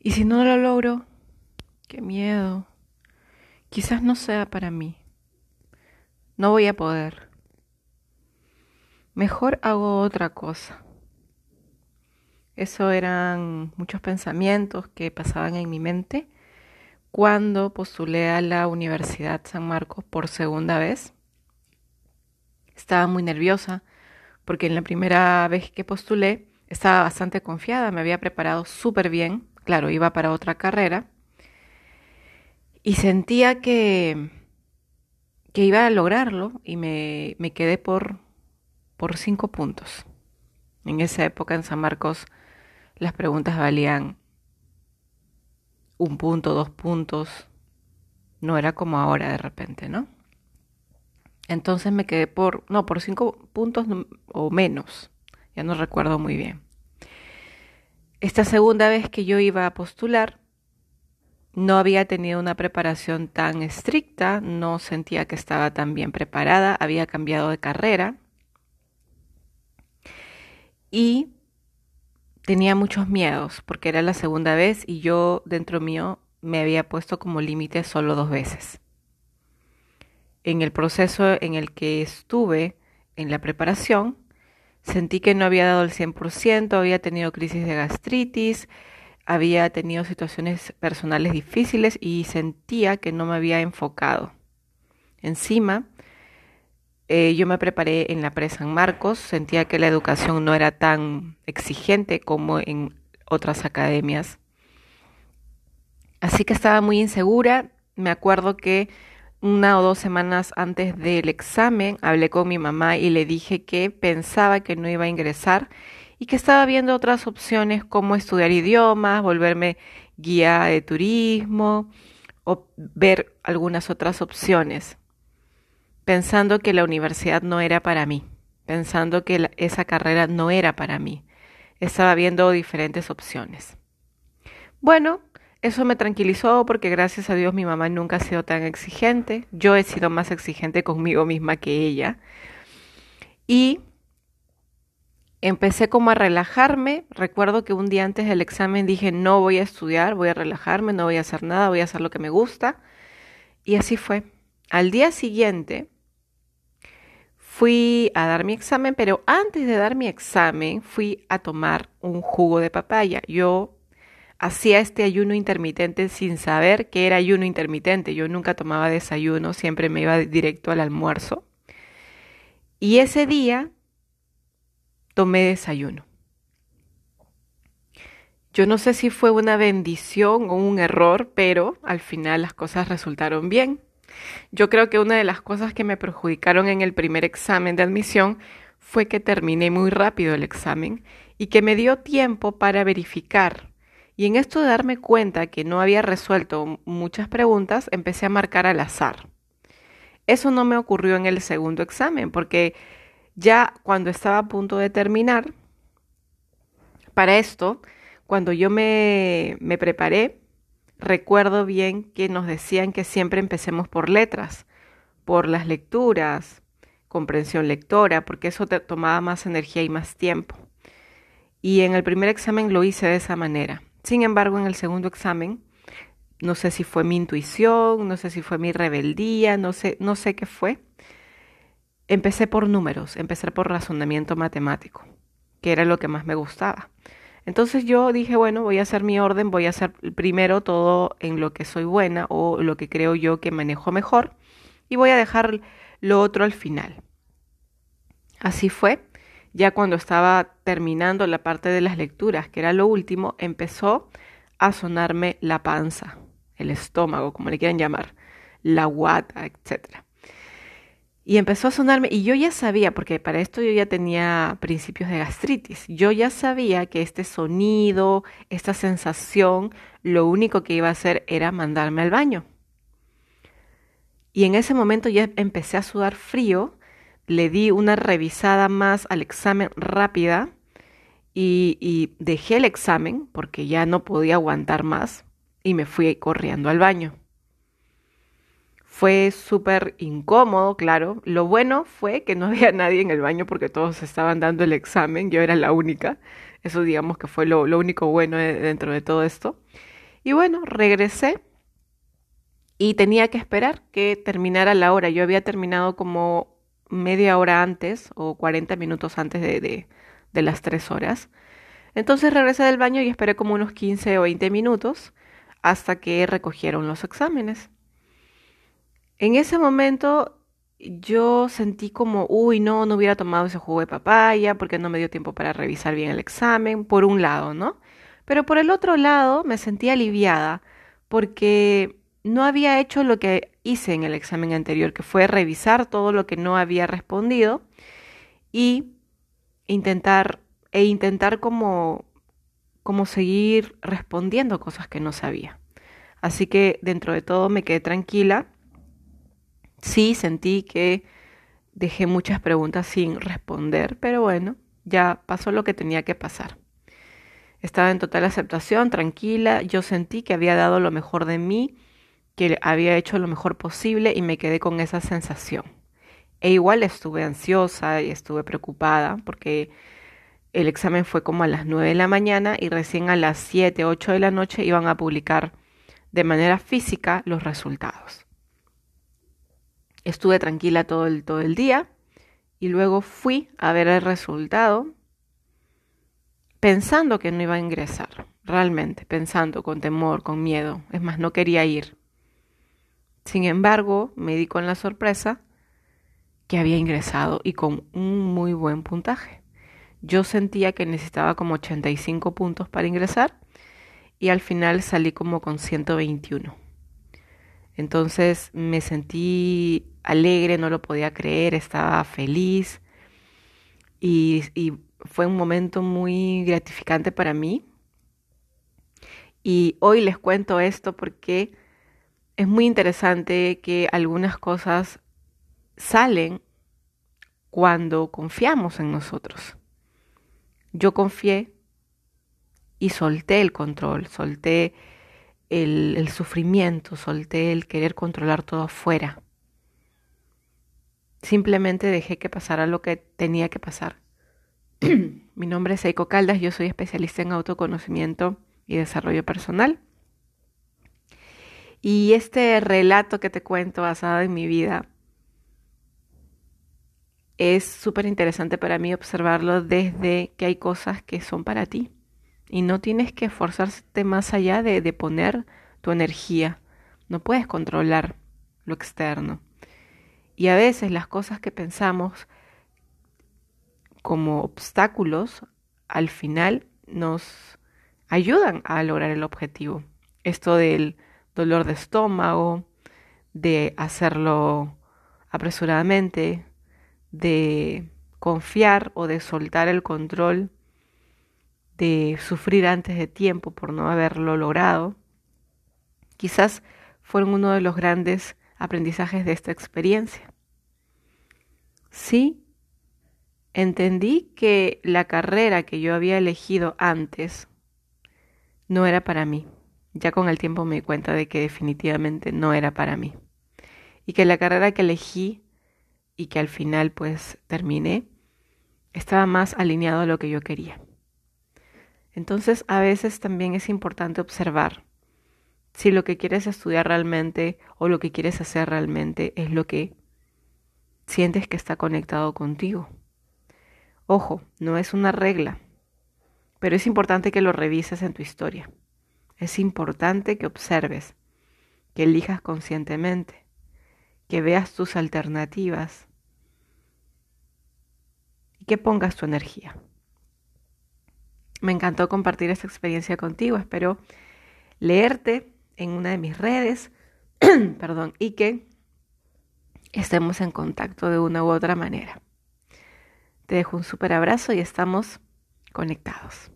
Y si no lo logro, qué miedo. Quizás no sea para mí. No voy a poder. Mejor hago otra cosa. Eso eran muchos pensamientos que pasaban en mi mente cuando postulé a la Universidad San Marcos por segunda vez. Estaba muy nerviosa porque en la primera vez que postulé estaba bastante confiada, me había preparado súper bien, claro, iba para otra carrera y sentía que, que iba a lograrlo y me, me quedé por, por cinco puntos. En esa época en San Marcos las preguntas valían un punto, dos puntos. No era como ahora de repente, ¿no? Entonces me quedé por, no, por cinco puntos o menos. Ya no recuerdo muy bien. Esta segunda vez que yo iba a postular, no había tenido una preparación tan estricta, no sentía que estaba tan bien preparada, había cambiado de carrera y tenía muchos miedos porque era la segunda vez y yo dentro mío me había puesto como límite solo dos veces. En el proceso en el que estuve en la preparación, sentí que no había dado el 100%, había tenido crisis de gastritis, había tenido situaciones personales difíciles y sentía que no me había enfocado. Encima, eh, yo me preparé en la pre San Marcos, sentía que la educación no era tan exigente como en otras academias. Así que estaba muy insegura. Me acuerdo que una o dos semanas antes del examen hablé con mi mamá y le dije que pensaba que no iba a ingresar y que estaba viendo otras opciones como estudiar idiomas, volverme guía de turismo o ver algunas otras opciones pensando que la universidad no era para mí, pensando que esa carrera no era para mí. Estaba viendo diferentes opciones. Bueno, eso me tranquilizó porque gracias a Dios mi mamá nunca ha sido tan exigente. Yo he sido más exigente conmigo misma que ella. Y empecé como a relajarme. Recuerdo que un día antes del examen dije, no voy a estudiar, voy a relajarme, no voy a hacer nada, voy a hacer lo que me gusta. Y así fue. Al día siguiente fui a dar mi examen, pero antes de dar mi examen fui a tomar un jugo de papaya. Yo hacía este ayuno intermitente sin saber que era ayuno intermitente. Yo nunca tomaba desayuno, siempre me iba directo al almuerzo. Y ese día tomé desayuno. Yo no sé si fue una bendición o un error, pero al final las cosas resultaron bien. Yo creo que una de las cosas que me perjudicaron en el primer examen de admisión fue que terminé muy rápido el examen y que me dio tiempo para verificar. Y en esto de darme cuenta que no había resuelto muchas preguntas, empecé a marcar al azar. Eso no me ocurrió en el segundo examen, porque ya cuando estaba a punto de terminar, para esto, cuando yo me, me preparé, recuerdo bien que nos decían que siempre empecemos por letras, por las lecturas, comprensión lectora, porque eso te tomaba más energía y más tiempo. Y en el primer examen lo hice de esa manera. Sin embargo, en el segundo examen, no sé si fue mi intuición, no sé si fue mi rebeldía, no sé, no sé qué fue. Empecé por números, empecé por razonamiento matemático, que era lo que más me gustaba. Entonces yo dije, bueno, voy a hacer mi orden, voy a hacer primero todo en lo que soy buena o lo que creo yo que manejo mejor y voy a dejar lo otro al final. Así fue. Ya cuando estaba terminando la parte de las lecturas, que era lo último, empezó a sonarme la panza, el estómago, como le quieran llamar, la guata, etcétera. Y empezó a sonarme, y yo ya sabía, porque para esto yo ya tenía principios de gastritis, yo ya sabía que este sonido, esta sensación, lo único que iba a hacer era mandarme al baño. Y en ese momento ya empecé a sudar frío, le di una revisada más al examen rápida y, dejé el examen porque ya no podía aguantar más y me fui corriendo al baño. Fue súper incómodo, claro. Lo bueno fue que no había nadie en el baño porque todos estaban dando el examen, yo era la única. Eso digamos que fue lo, único bueno dentro de todo esto. Y bueno, regresé y tenía que esperar que terminara la hora. Yo había terminado como media hora antes o 40 minutos antes de, de, las 3 horas. Entonces regresé del baño y esperé como unos 15 o 20 minutos hasta que recogieron los exámenes. En ese momento yo sentí como, uy, no, no hubiera tomado ese jugo de papaya porque no me dio tiempo para revisar bien el examen, por un lado, ¿no? Pero por el otro lado me sentí aliviada porque no había hecho lo que hice en el examen anterior, que fue revisar todo lo que no había respondido y intentar e intentar como como seguir respondiendo cosas que no sabía. Así que dentro de todo me quedé tranquila. Sí, sentí que dejé muchas preguntas sin responder, pero bueno, ya pasó lo que tenía que pasar. Estaba en total aceptación, tranquila, yo sentí que había dado lo mejor de mí que había hecho lo mejor posible y me quedé con esa sensación. E igual estuve ansiosa y estuve preocupada porque el examen fue como a las 9 de la mañana y recién a las 7, 8 de la noche iban a publicar de manera física los resultados. Estuve tranquila todo el, todo el día y luego fui a ver el resultado pensando que no iba a ingresar, realmente, pensando con temor, con miedo. Es más, no quería ir. Sin embargo, me di con la sorpresa que había ingresado y con un muy buen puntaje. Yo sentía que necesitaba como 85 puntos para ingresar y al final salí como con 121. Entonces me sentí alegre, no lo podía creer, estaba feliz y, y fue un momento muy gratificante para mí. Y hoy les cuento esto porque es muy interesante que algunas cosas salen cuando confiamos en nosotros. Yo confié y solté el control, solté el, sufrimiento, solté el querer controlar todo afuera. Simplemente dejé que pasara lo que tenía que pasar. Mi nombre es Eiko Caldas, yo soy especialista en autoconocimiento y desarrollo personal. Y este relato que te cuento basado en mi vida es súper interesante para mí observarlo desde que hay cosas que son para ti y no tienes que esforzarte más allá de, de poner tu energía. No puedes controlar lo externo. Y a veces las cosas que pensamos como obstáculos al final nos ayudan a lograr el objetivo. Esto del dolor de estómago, de hacerlo apresuradamente, de confiar o de soltar el control, de sufrir antes de tiempo por no haberlo logrado, quizás fueron uno de los grandes aprendizajes de esta experiencia. Sí, entendí que la carrera que yo había elegido antes no era para mí ya con el tiempo me di cuenta de que definitivamente no era para mí. Y que la carrera que elegí y que al final pues terminé, estaba más alineado a lo que yo quería. Entonces a veces también es importante observar si lo que quieres estudiar realmente o lo que quieres hacer realmente es lo que sientes que está conectado contigo. Ojo, no es una regla, pero es importante que lo revises en tu historia. Es importante que observes, que elijas conscientemente, que veas tus alternativas y que pongas tu energía. Me encantó compartir esta experiencia contigo. Espero leerte en una de mis redes, perdón, y que estemos en contacto de una u otra manera. Te dejo un súper abrazo y estamos conectados.